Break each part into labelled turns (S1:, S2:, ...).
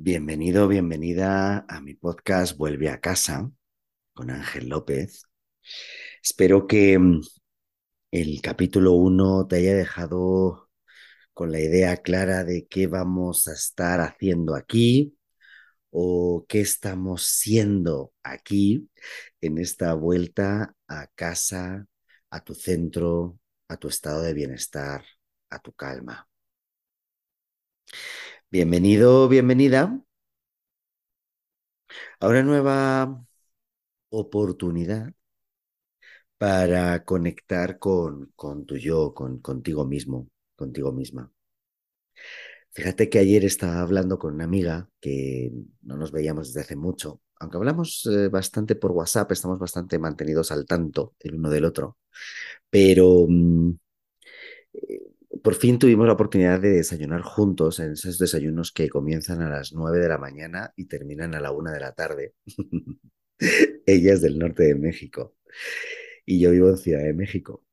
S1: Bienvenido, bienvenida a mi podcast Vuelve a casa con Ángel López. Espero que mm, el capítulo 1 te haya dejado con la idea clara de qué vamos a estar haciendo aquí o qué estamos siendo aquí en esta vuelta a casa, a tu centro, a tu estado de bienestar, a tu calma. Bienvenido, bienvenida a una nueva oportunidad para conectar con, con tu yo, con, contigo mismo, contigo misma. Fíjate que ayer estaba hablando con una amiga que no nos veíamos desde hace mucho, aunque hablamos eh, bastante por WhatsApp, estamos bastante mantenidos al tanto el uno del otro, pero mm, eh, por fin tuvimos la oportunidad de desayunar juntos en esos desayunos que comienzan a las 9 de la mañana y terminan a la 1 de la tarde. Ella es del norte de México y yo vivo en Ciudad de México.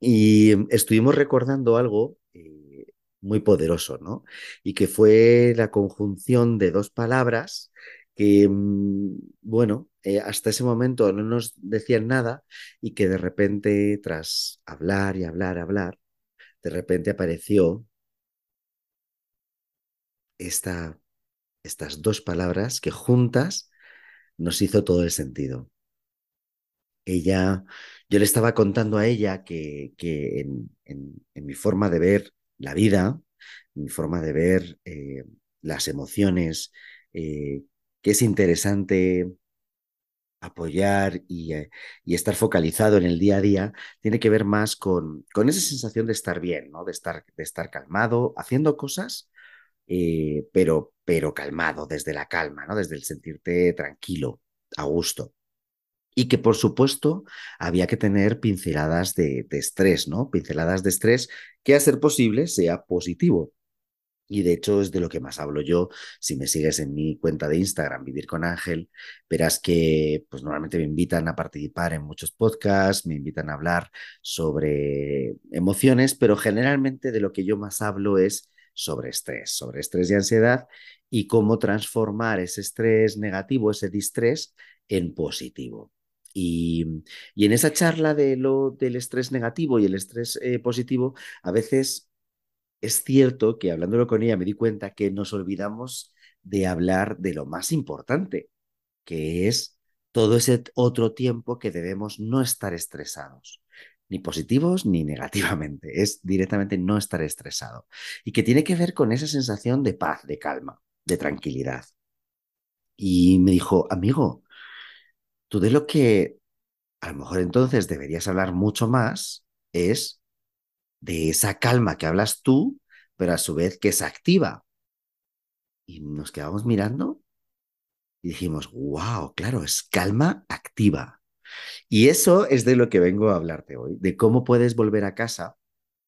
S1: Y estuvimos recordando algo eh, muy poderoso, ¿no? Y que fue la conjunción de dos palabras que, mm, bueno, eh, hasta ese momento no nos decían nada y que de repente, tras hablar y hablar, hablar, de repente apareció esta, estas dos palabras que juntas nos hizo todo el sentido. Ella, yo le estaba contando a ella que, que en, mi forma de ver la vida, mi forma de ver eh, las emociones, eh, que es interesante apoyar eh, y, estar focalizado en el día a día tiene que ver más con, esa sensación de estar bien, ¿no? de, estar, de estar calmado, haciendo cosas, eh, pero, pero calmado, desde la calma, ¿no? desde el sentirte tranquilo, a gusto. Y que por supuesto había que tener pinceladas de, de estrés, ¿no? Pinceladas de estrés que a ser posible sea positivo. Y de hecho es de lo que más hablo yo. Si me sigues en mi cuenta de Instagram, Vivir con Ángel, verás que pues normalmente me invitan a participar en muchos podcasts, me invitan a hablar sobre emociones, pero generalmente de lo que yo más hablo es sobre estrés, sobre estrés y ansiedad y cómo transformar ese estrés negativo, ese distrés, en positivo. Y, y en esa charla de lo, del estrés negativo y el estrés eh, positivo, a veces es cierto que hablándolo con ella me di cuenta que nos olvidamos de hablar de lo más importante, que es todo ese otro tiempo que debemos no estar estresados, ni positivos ni negativamente, es directamente no estar estresado, y que tiene que ver con esa sensación de paz, de calma, de tranquilidad. Y me dijo, amigo, tú de lo que a lo mejor entonces deberías hablar mucho más es de esa calma que hablas tú, pero a su vez que es activa. Y nos quedamos mirando y dijimos, wow, claro, es calma activa. Y eso es de lo que vengo a hablarte hoy, de cómo puedes volver a casa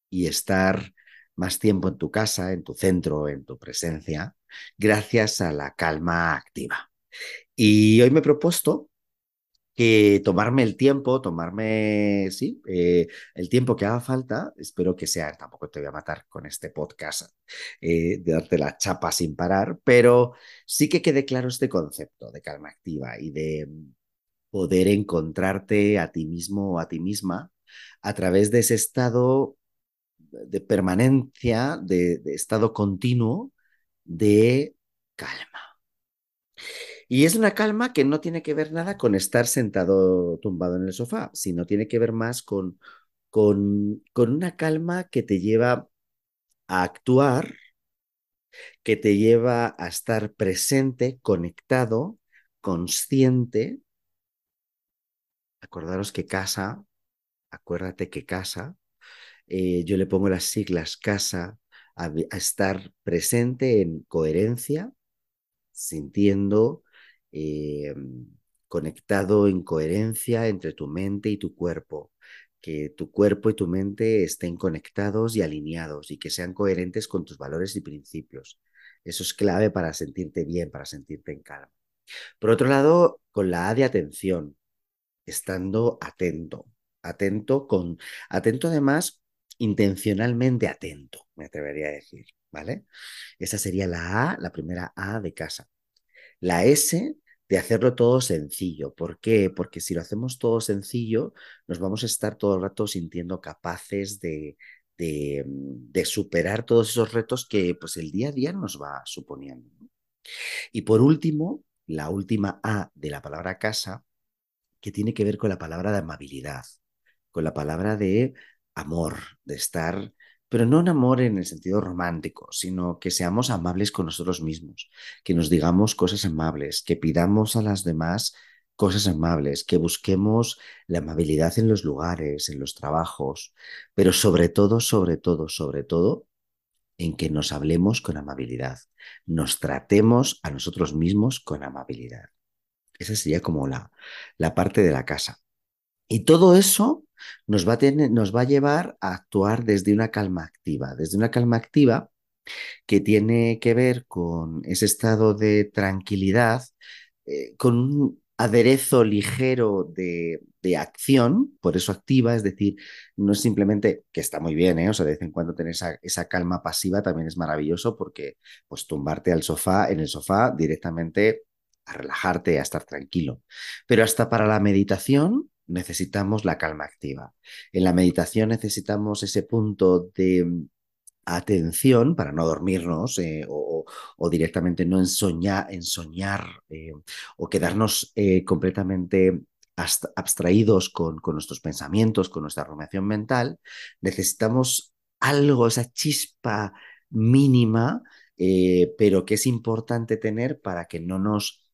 S1: y estar más tiempo en tu casa, en tu centro, en tu presencia, gracias a la calma activa. Y hoy me he propuesto que tomarme el tiempo, tomarme, sí, eh, el tiempo que haga falta, espero que sea, tampoco te voy a matar con este podcast, eh, de darte la chapa sin parar, pero sí que quede claro este concepto de calma activa y de poder encontrarte a ti mismo o a ti misma a través de ese estado de permanencia, de estado continuo de calma. Y es una calma que no tiene que ver nada con estar sentado tumbado en el sofá, sino tiene que ver más con, con, con una calma que te lleva a actuar, que te lleva a estar presente, conectado, consciente. Acordaros que casa, acuérdate que casa, eh, yo le pongo las siglas casa, a estar presente en coherencia, sintiendo, eh, conectado en coherencia entre tu mente y tu cuerpo, que tu cuerpo y tu mente estén conectados y alineados y que sean coherentes con tus valores y principios. Eso es clave para sentirte bien, para sentirte en calma. Por otro lado, con la A de atención, estando atento, atento con, atento además, intencionalmente atento, me atrevería a decir, ¿vale? Esa sería la A, la primera A de casa. La S de hacerlo todo sencillo. ¿Por qué? Porque si lo hacemos todo sencillo, nos vamos a estar todo el rato sintiendo capaces de, de, de superar todos esos retos que pues, el día a día nos va suponiendo. Y por último, la última A de la palabra casa, que tiene que ver con la palabra de amabilidad, con la palabra de amor, de estar pero no un amor en el sentido romántico, sino que seamos amables con nosotros mismos, que nos digamos cosas amables, que pidamos a las demás cosas amables, que busquemos la amabilidad en los lugares, en los trabajos, pero sobre todo, sobre todo, sobre todo, en que nos hablemos con amabilidad, nos tratemos a nosotros mismos con amabilidad. Esa sería como la, la parte de la casa. Y todo eso nos va, a tener, nos va a llevar a actuar desde una calma activa, desde una calma activa que tiene que ver con ese estado de tranquilidad, eh, con un aderezo ligero de, de, acción, por eso activa, es decir, no es simplemente, que está muy bien, ¿eh? o sea, de vez en cuando tener esa, esa, calma pasiva también es maravilloso porque pues tumbarte al sofá, en el sofá directamente a relajarte, a estar tranquilo. Pero hasta para la meditación necesitamos la calma activa. En la meditación necesitamos ese punto de mm, atención para no dormirnos eh, o, directamente no ensoñar, ensoñar eh, o quedarnos eh, completamente abstraídos con, con, nuestros pensamientos, con nuestra rumiación mental, necesitamos algo, esa chispa mínima, pero que es importante tener para que no nos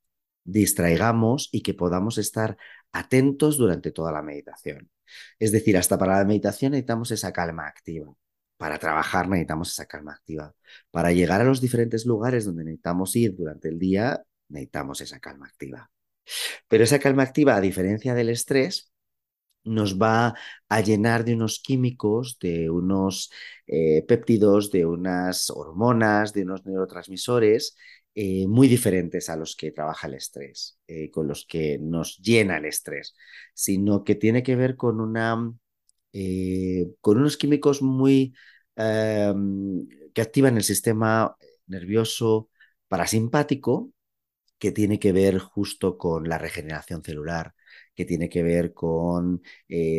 S1: distraigamos y que podamos estar atentos durante toda la meditación. Es decir, hasta para la meditación necesitamos esa calma activa. Para trabajar necesitamos esa calma activa. Para llegar a los diferentes lugares donde necesitamos ir durante el día, necesitamos esa calma activa. Pero esa calma activa, a diferencia del estrés, nos va a llenar de unos químicos, de unos eh, péptidos, de unas hormonas, de unos neurotransmisores eh, muy diferentes a los que trabaja el estrés, eh, con los que nos llena el estrés, sino que tiene que ver con, una, eh, con unos químicos muy em, que activan el sistema nervioso parasimpático, que tiene que ver justo con la regeneración celular, que tiene que ver con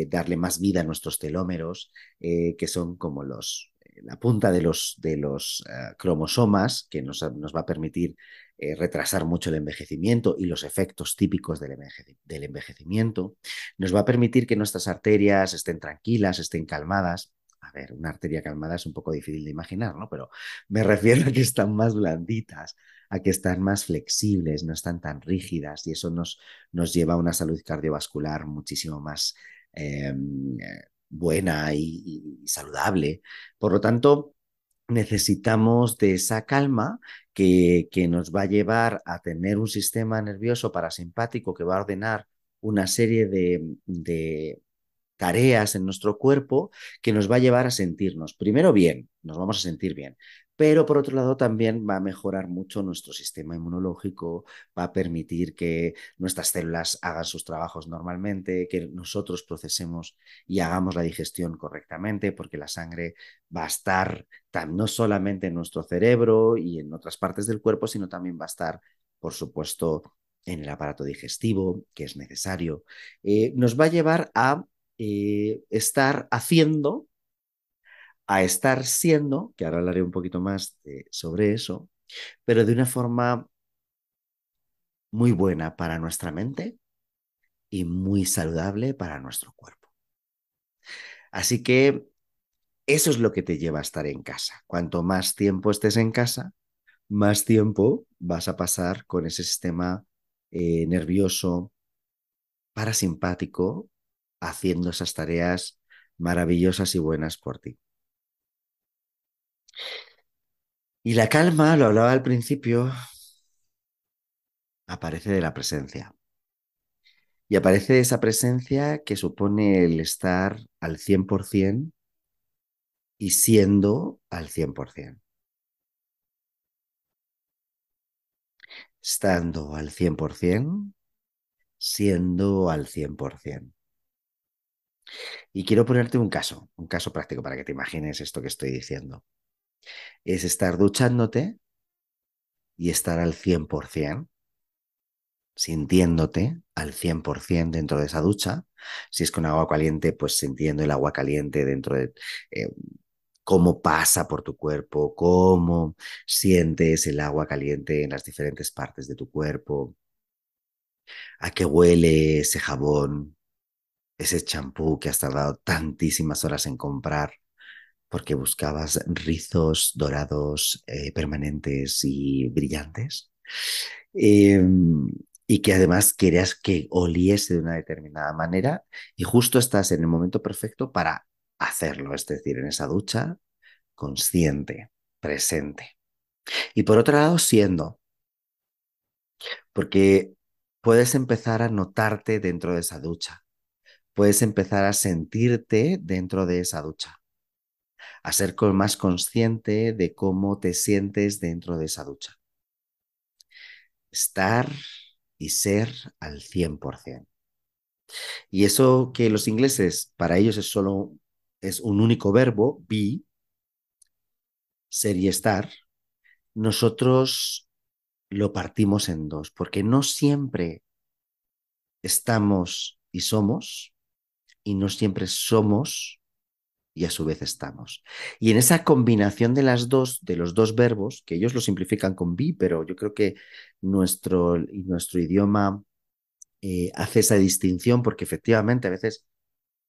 S1: darle más vida a nuestros telómeros, que son como los, la punta de los, de los uh, cromosomas, que nos, nos, va a permitir eh, retrasar mucho el envejecimiento y los efectos típicos del, del, envejecimiento, nos va a permitir que nuestras arterias estén tranquilas, estén calmadas. A ver, una arteria calmada es un poco difícil de imaginar, ¿no? Pero me refiero a que están más blanditas, a que están más flexibles, no están tan rígidas y eso nos, nos lleva a una salud cardiovascular muchísimo más eh, buena y, saludable. Por lo tanto, necesitamos de esa calma que, que nos va a llevar a tener un sistema nervioso parasimpático que va a ordenar una serie de, de tareas en nuestro cuerpo que nos va a llevar a sentirnos primero bien, nos vamos a sentir bien, pero por otro lado también va a mejorar mucho nuestro sistema inmunológico, va a permitir que nuestras células hagan sus trabajos normalmente, que nosotros procesemos y hagamos la digestión correctamente, porque la sangre va a estar no solamente en nuestro cerebro y en otras partes del cuerpo, sino también va a estar, por supuesto, en el aparato digestivo, que es necesario. Eh, nos va a llevar a eh, estar haciendo a estar siendo, que ahora hablaré un poquito más de, sobre eso, pero de una forma muy buena para nuestra mente y muy saludable para nuestro cuerpo. Así que eso es lo que te lleva a estar en casa. Cuanto más tiempo estés en casa, más tiempo vas a pasar con ese sistema eh, nervioso parasimpático haciendo esas tareas maravillosas y buenas por ti. Y la calma, lo hablaba al principio, aparece de la presencia. Y aparece esa presencia que supone el estar al 100% y siendo al 100%. Estando al 100%, siendo al 100%. Y quiero ponerte un caso, un caso práctico para que te imagines esto que estoy diciendo. Es estar duchándote y estar al 100%, sintiéndote al 100% dentro de esa ducha. Si es con agua caliente, pues sintiendo el agua caliente dentro de eh, cómo pasa por tu cuerpo, cómo sientes el agua caliente en las diferentes partes de tu cuerpo, a qué huele ese jabón, ese champú que has tardado tantísimas horas en comprar porque buscabas rizos dorados eh, permanentes y brillantes. Em, y que además querías que oliese de una determinada manera y justo estás en el momento perfecto para hacerlo, es decir, en esa ducha consciente, presente. Y por otro lado, siendo, porque puedes empezar a notarte dentro de esa ducha, puedes empezar a sentirte dentro de esa ducha, a ser más consciente de cómo te sientes dentro de esa ducha. Estar y ser al 100%. Y eso que los ingleses, para ellos es solo es un único verbo, be, ser y estar, nosotros lo partimos en dos, porque no siempre estamos y somos, y no siempre somos y a su vez estamos. Y en esa combinación de las dos, de los dos verbos, que ellos lo simplifican con be, pero yo creo que nuestro, nuestro idioma eh, hace esa distinción porque efectivamente a veces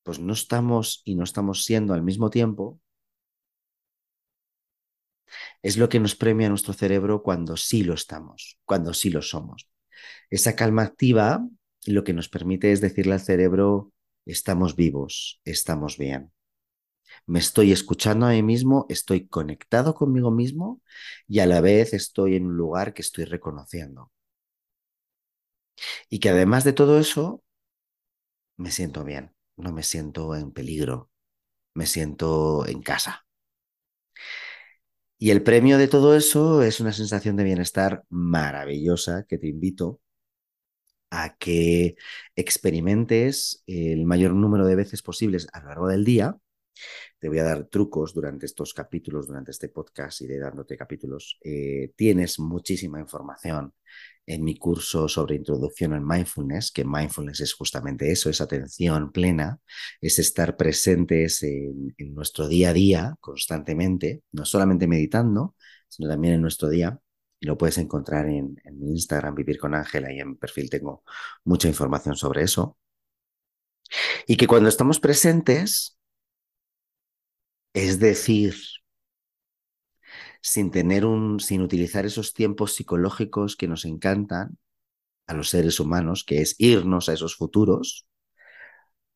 S1: pues no estamos y no estamos siendo al mismo tiempo, es lo que nos premia nuestro cerebro cuando sí lo estamos, cuando sí lo somos. Esa calma activa lo que nos permite es decirle al cerebro, estamos vivos, estamos bien. Me estoy escuchando a mí mismo, estoy conectado conmigo mismo y a la vez estoy en un lugar que estoy reconociendo. Y que además de todo eso, me siento bien, no me siento en peligro, me siento en casa. Y el premio de todo eso es una sensación de bienestar maravillosa que te invito a que experimentes el mayor número de veces posibles a lo largo del día te voy a dar trucos durante estos capítulos, durante este podcast, iré dándote capítulos. Eh, tienes muchísima información en mi curso sobre introducción al mindfulness, que mindfulness es justamente eso, es atención plena, es estar presentes en, nuestro día a día constantemente, no solamente meditando, sino también en nuestro día. Lo puedes encontrar en, en mi Instagram, Vivir con Ángela, y en mi perfil tengo mucha información sobre eso. Y que cuando estamos presentes, es decir, sin tener un, sin utilizar esos tiempos psicológicos que nos encantan a los seres humanos, que es irnos a esos futuros,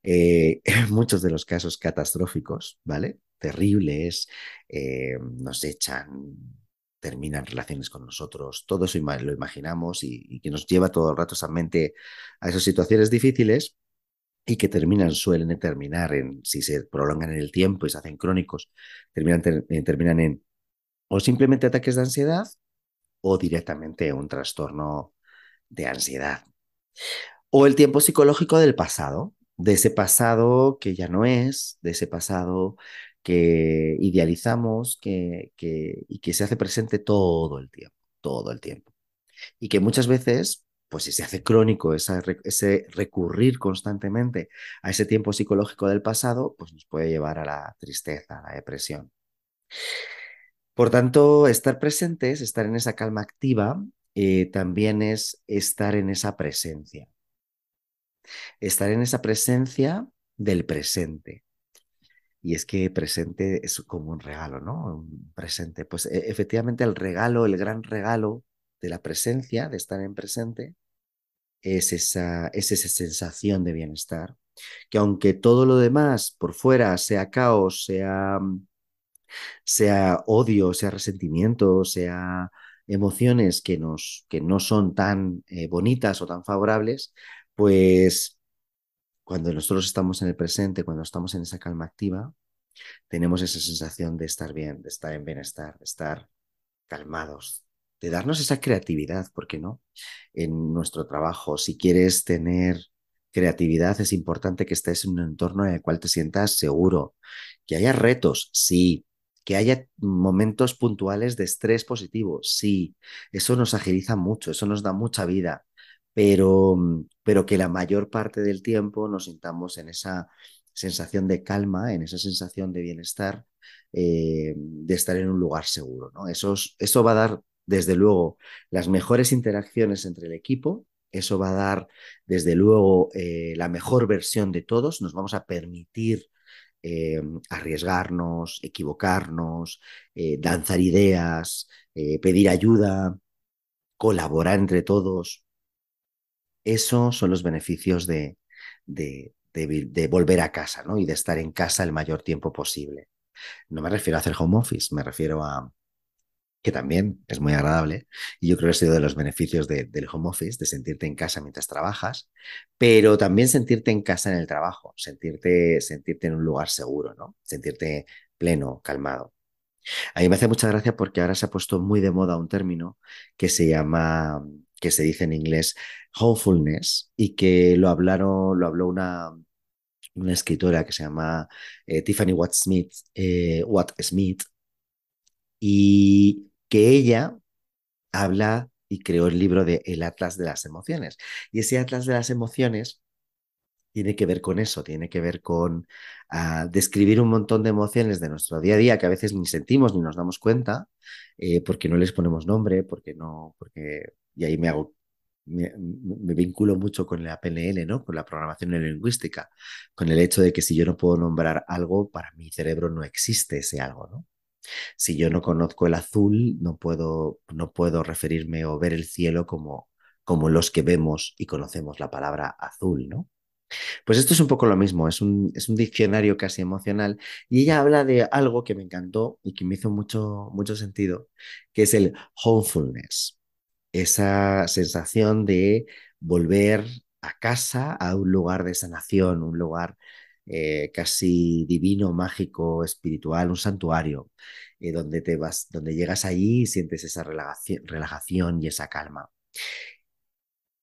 S1: eh, en muchos de los casos catastróficos, ¿vale? Terribles, eh, nos echan, terminan relaciones con nosotros, todo eso lo imaginamos y, y, que nos lleva todo el rato esa mente a esas situaciones difíciles y que terminan, suelen terminar en, si se prolongan en el tiempo y se hacen crónicos, terminan, eh, terminan en o simplemente ataques de ansiedad o directamente un trastorno de ansiedad. O el tiempo psicológico del pasado, de ese pasado que ya no es, de ese pasado que idealizamos que, que, y que se hace presente todo el tiempo, todo el tiempo. Y que muchas veces pues si se hace crónico ese recurrir constantemente a ese tiempo psicológico del pasado, pues nos puede llevar a la tristeza, a la depresión. Por tanto, estar presentes, estar en esa calma activa, eh, también es estar en esa presencia. Estar en esa presencia del presente. Y es que presente es como un regalo, ¿no? Un presente. Pues e, efectivamente el regalo, el gran regalo de la presencia, de estar en presente, es esa, es esa sensación de bienestar, que aunque todo lo demás por fuera sea caos, sea, sea odio, sea resentimiento, sea emociones que, nos, que no son tan eh, bonitas o tan favorables, pues cuando nosotros estamos en el presente, cuando estamos en esa calma activa, tenemos esa sensación de estar bien, de estar en bienestar, de estar calmados, de darnos esa creatividad, ¿por qué no? En nuestro trabajo, si quieres tener creatividad, es importante que estés en un entorno en el cual te sientas seguro, que haya retos, sí, que haya momentos puntuales de estrés positivo, sí, eso nos agiliza mucho, eso nos da mucha vida, pero, pero que la mayor parte del tiempo nos sintamos en esa sensación de calma, en esa sensación de bienestar, eh, de estar en un lugar seguro. ¿no? Eso, eso va a dar, desde luego, las mejores interacciones entre el equipo, eso va a dar, desde luego, eh, la mejor versión de todos, nos vamos a permitir eh, arriesgarnos, equivocarnos, danzar ideas, pedir ayuda, colaborar entre todos. Esos son los beneficios de, de, de, volver a casa ¿no? y de estar en casa el mayor tiempo posible. No me refiero a hacer home office, me refiero a que también es muy agradable y yo creo que ha sido de los beneficios del home office, de sentirte en casa mientras trabajas, pero también sentirte en casa en el trabajo, sentirte, sentirte en un lugar seguro, ¿no? sentirte pleno, calmado. A mí me hace mucha gracia porque ahora se ha puesto muy de moda un término que se llama, que se dice en inglés homefulness y que lo hablaron, lo habló una, una escritora que se llama eh, Tiffany Watt Smith, eh, Watt Smith, que ella habla y creó el libro de El Atlas de las Emociones. Y ese Atlas de las Emociones tiene que ver con eso, tiene que ver con ah, describir un montón de emociones de nuestro día a día que a veces ni sentimos ni nos damos cuenta, eh, porque no les ponemos nombre, porque no, porque, y ahí me hago, me, vinculo mucho con la PNL, ¿no? Con la programación lingüística, con el hecho de que si yo no puedo nombrar algo, para mi cerebro no existe ese algo, ¿no? Si yo no conozco el azul, no puedo, no puedo referirme o ver el cielo como, como los que vemos y conocemos la palabra azul, ¿no? Pues esto es un poco lo mismo, es un, es un diccionario casi emocional y ella habla de algo que me encantó y que me hizo mucho, mucho sentido, que es el homefulness, esa sensación de volver a casa, a un lugar de sanación, un lugar eh, casi divino, mágico, espiritual, un santuario, eh, donde te vas, donde llegas allí y sientes esa relajación, relajación y esa calma.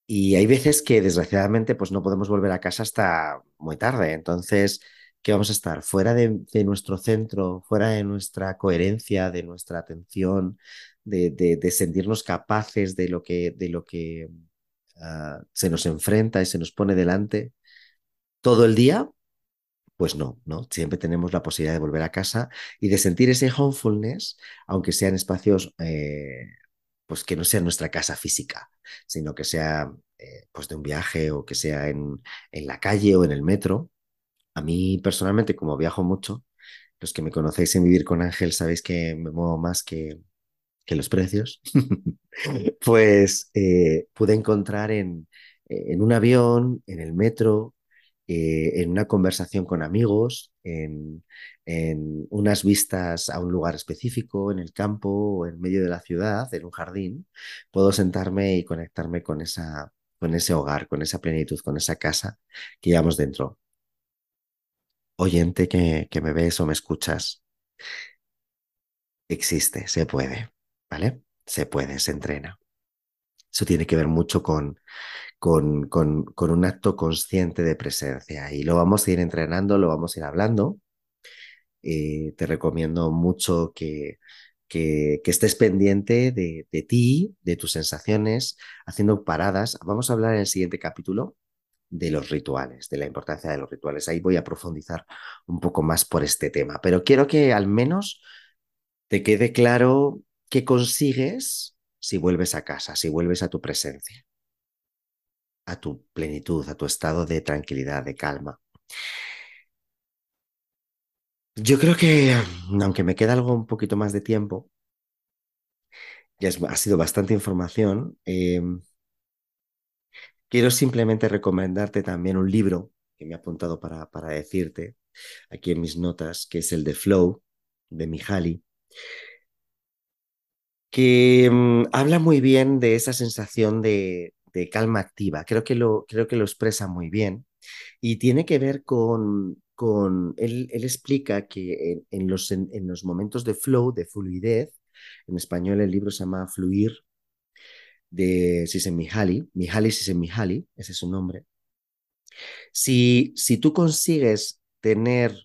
S1: Y hay veces que desgraciadamente pues no podemos volver a casa hasta muy tarde. Entonces, ¿qué vamos a estar? Fuera de, nuestro centro, fuera de nuestra coherencia, de nuestra atención, de, sentirnos capaces de lo que, de lo que ah, se nos enfrenta y se nos pone delante todo el día. Pues no, ¿no? Siempre tenemos la posibilidad de volver a casa y de sentir ese homefulness, aunque sean espacios eh, pues que no sea nuestra casa física, sino que sea eh, pues de un viaje o que sea en, en, la calle o en el metro. A mí personalmente, como viajo mucho, los que me conocéis en Vivir con Ángel sabéis que me muevo más que, que los precios, pues eh, pude encontrar en, en un avión, en el metro, eh, en una conversación con amigos, en, unas vistas a un lugar específico, en el campo o en medio de la ciudad, en un jardín, puedo sentarme y conectarme con, esa, con ese hogar, con esa plenitud, con esa casa que llevamos dentro. Oyente que, que me ves o me escuchas, existe, se puede, ¿vale? Se puede, se entrena. Eso tiene que ver mucho con, con, con, un acto consciente de presencia y lo vamos a ir entrenando, lo vamos a ir hablando. Eh, te recomiendo mucho que, que, estés pendiente de, de, ti, de tus sensaciones, haciendo paradas. Vamos a hablar en el siguiente capítulo de los rituales, de la importancia de los rituales. Ahí voy a profundizar un poco más por este tema, pero quiero que al menos te quede claro qué consigues si vuelves a casa, si vuelves a tu presencia a tu plenitud, a tu estado de tranquilidad, de calma. Yo creo que, aunque me queda algo un poquito más de tiempo, ya ha sido bastante información, em, quiero simplemente recomendarte también un libro que me he apuntado para, para decirte aquí en mis notas, que es el de Flow, de Mihaly, que mm, habla muy bien de esa sensación de, calma activa. Creo que, lo, creo que lo expresa muy bien y tiene que ver con, con él, explica que en, los, en, los momentos de flow, de fluidez, en español el libro se llama Fluir, de Csikszentmihalyi, Mihaly Csikszentmihalyi, ese es su nombre. Si, si tú consigues tener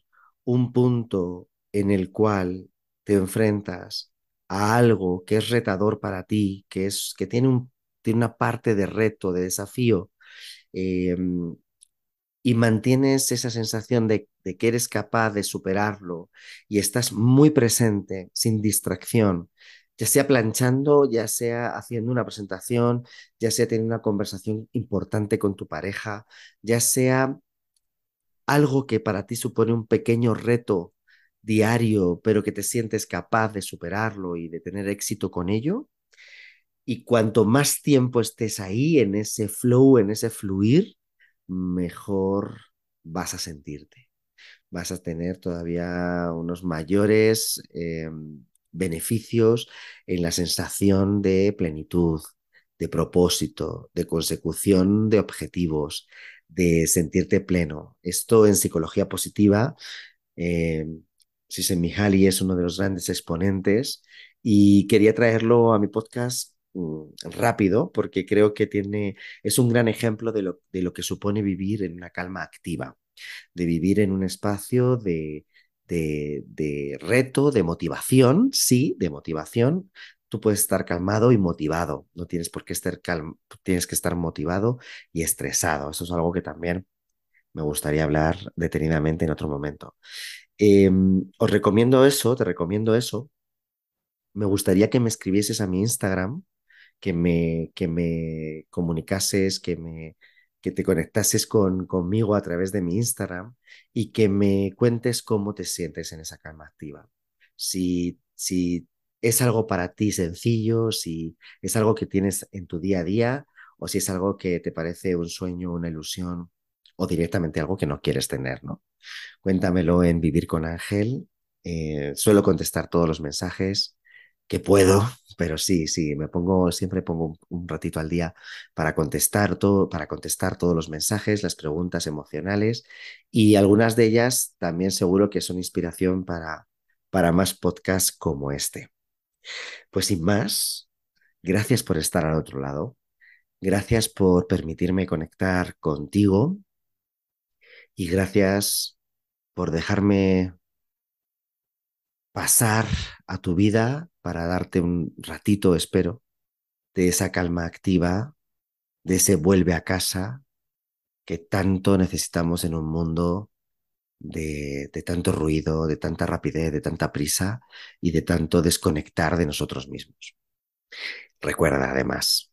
S1: un punto en el cual te enfrentas a algo que es retador para ti, que, es, que tiene, un, tiene una parte de reto, de desafío, em, y mantienes esa sensación de, de, que eres capaz de superarlo y estás muy presente, sin distracción, ya sea planchando, ya sea haciendo una presentación, ya sea teniendo una conversación importante con tu pareja, ya sea algo que para ti supone un pequeño reto diario, pero que te sientes capaz de superarlo y de tener éxito con ello. Y cuanto más tiempo estés ahí, en ese flow, en ese fluir, mejor vas a sentirte. Vas a tener todavía unos mayores em, beneficios en la sensación de plenitud, de propósito, de consecución de objetivos, de sentirte pleno. Esto en psicología positiva, eh, Mihaly es uno de los grandes exponentes y quería traerlo a mi podcast rápido porque creo que tiene, es un gran ejemplo de lo, de lo que supone vivir en una calma activa, de vivir en un espacio de, de, de reto, de motivación, sí, de motivación, tú puedes estar calmado y motivado, no tienes por qué estar calmo, tienes que estar motivado y estresado. Eso es algo que también me gustaría hablar detenidamente en otro momento. Em, os recomiendo eso, te recomiendo eso. Me gustaría que me escribieses a mi Instagram, que me, que me comunicases, que me que te conectases con, conmigo a través de mi Instagram y que me cuentes cómo te sientes en esa calma activa. Si, si es algo para ti sencillo, si es algo que tienes en tu día a día o si es algo que te parece un sueño, una ilusión o directamente algo que no quieres tener, ¿no? Cuéntamelo en Vivir con Ángel. Eh, suelo contestar todos los mensajes que puedo, pero sí, sí, me pongo, siempre pongo un, ratito al día para contestar todo, para contestar todos los mensajes, las preguntas emocionales y algunas de ellas también seguro que son inspiración para, para más podcasts como este. Pues sin más, gracias por estar al otro lado. Gracias por permitirme conectar contigo y gracias por dejarme pasar a tu vida para darte un ratito, espero, de esa calma activa, de ese vuelve a casa que tanto necesitamos en un mundo de, tanto ruido, de tanta rapidez, de tanta prisa y de tanto desconectar de nosotros mismos. Recuerda además,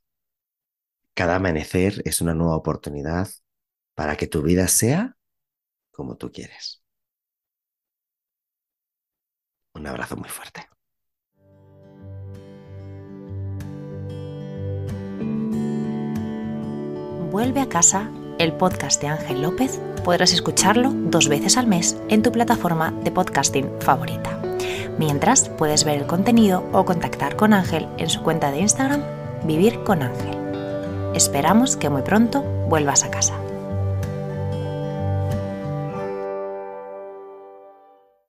S1: cada amanecer es una nueva oportunidad para que tu vida sea como tú quieres. Un abrazo muy fuerte.
S2: Vuelve a casa el podcast de Ángel López podrás escucharlo dos veces al mes en tu plataforma de podcasting favorita. Mientras puedes ver el contenido o contactar con Ángel en su cuenta de Instagram Vivir con Ángel. Esperamos que muy pronto vuelvas a casa.